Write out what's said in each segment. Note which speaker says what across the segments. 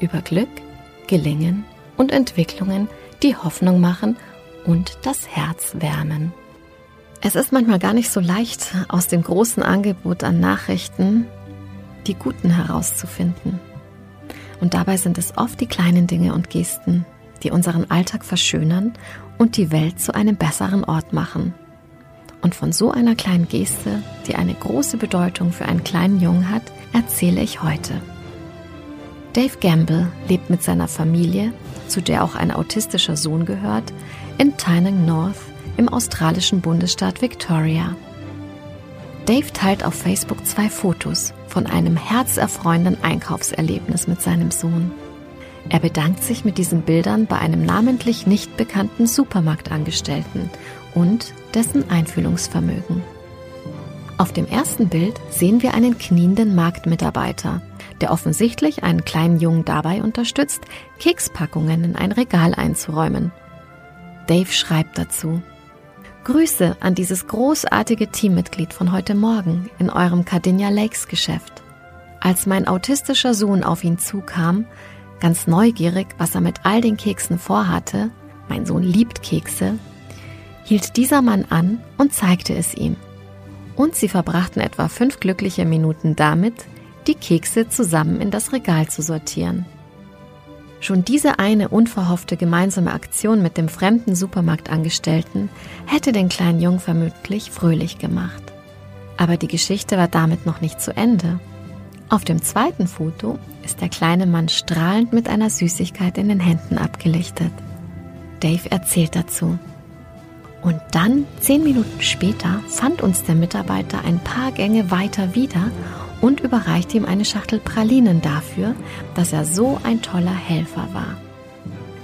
Speaker 1: über Glück, Gelingen und Entwicklungen, die Hoffnung machen und das Herz wärmen. Es ist manchmal gar nicht so leicht, aus dem großen Angebot an Nachrichten die guten herauszufinden. Und dabei sind es oft die kleinen Dinge und Gesten, die unseren Alltag verschönern und die Welt zu einem besseren Ort machen. Und von so einer kleinen Geste, die eine große Bedeutung für einen kleinen Jungen hat, erzähle ich heute. Dave Gamble lebt mit seiner Familie, zu der auch ein autistischer Sohn gehört, in Tynong North im australischen Bundesstaat Victoria. Dave teilt auf Facebook zwei Fotos von einem herzerfreuenden Einkaufserlebnis mit seinem Sohn. Er bedankt sich mit diesen Bildern bei einem namentlich nicht bekannten Supermarktangestellten und dessen Einfühlungsvermögen. Auf dem ersten Bild sehen wir einen knienden Marktmitarbeiter, der offensichtlich einen kleinen Jungen dabei unterstützt, Kekspackungen in ein Regal einzuräumen. Dave schreibt dazu. Grüße an dieses großartige Teammitglied von heute Morgen in eurem Cardinia Lakes Geschäft. Als mein autistischer Sohn auf ihn zukam, ganz neugierig, was er mit all den Keksen vorhatte, mein Sohn liebt Kekse, hielt dieser Mann an und zeigte es ihm. Und sie verbrachten etwa fünf glückliche Minuten damit, die Kekse zusammen in das Regal zu sortieren. Schon diese eine unverhoffte gemeinsame Aktion mit dem fremden Supermarktangestellten hätte den kleinen Jungen vermutlich fröhlich gemacht. Aber die Geschichte war damit noch nicht zu Ende. Auf dem zweiten Foto ist der kleine Mann strahlend mit einer Süßigkeit in den Händen abgelichtet. Dave erzählt dazu. Und dann, zehn Minuten später, fand uns der Mitarbeiter ein paar Gänge weiter wieder und überreichte ihm eine Schachtel Pralinen dafür, dass er so ein toller Helfer war.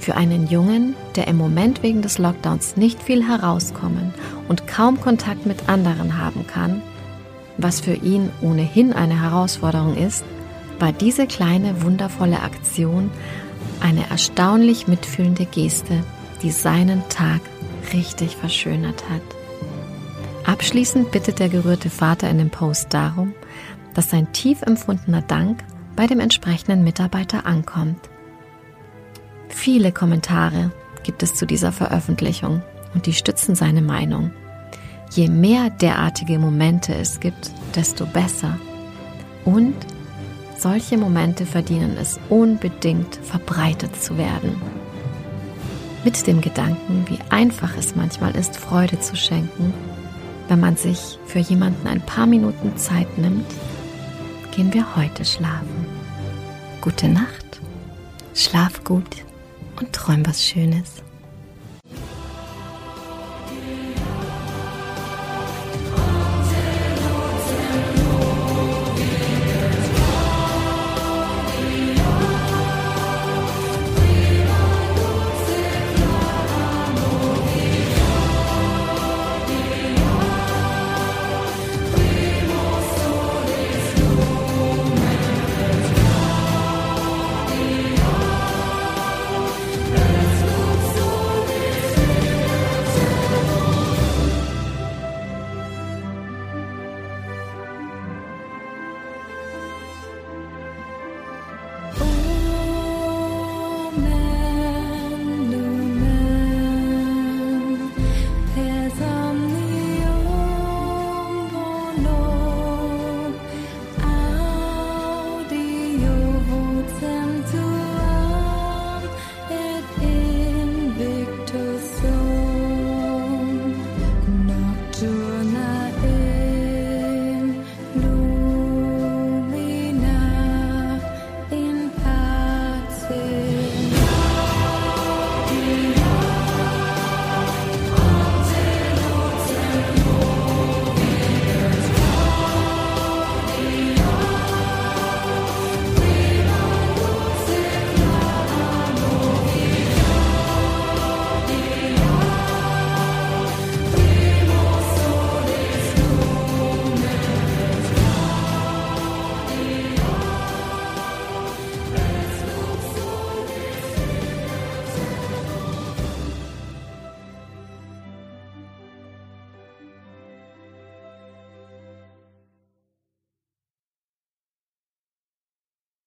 Speaker 1: Für einen Jungen, der im Moment wegen des Lockdowns nicht viel herauskommen und kaum Kontakt mit anderen haben kann, was für ihn ohnehin eine Herausforderung ist, war diese kleine wundervolle Aktion eine erstaunlich mitfühlende Geste, die seinen Tag richtig verschönert hat. Abschließend bittet der gerührte Vater in dem Post darum, dass sein tief empfundener Dank bei dem entsprechenden Mitarbeiter ankommt. Viele Kommentare gibt es zu dieser Veröffentlichung und die stützen seine Meinung. Je mehr derartige Momente es gibt, desto besser. Und solche Momente verdienen es unbedingt verbreitet zu werden. Mit dem Gedanken, wie einfach es manchmal ist, Freude zu schenken, wenn man sich für jemanden ein paar Minuten Zeit nimmt, gehen wir heute schlafen. Gute Nacht, schlaf gut und träum was Schönes.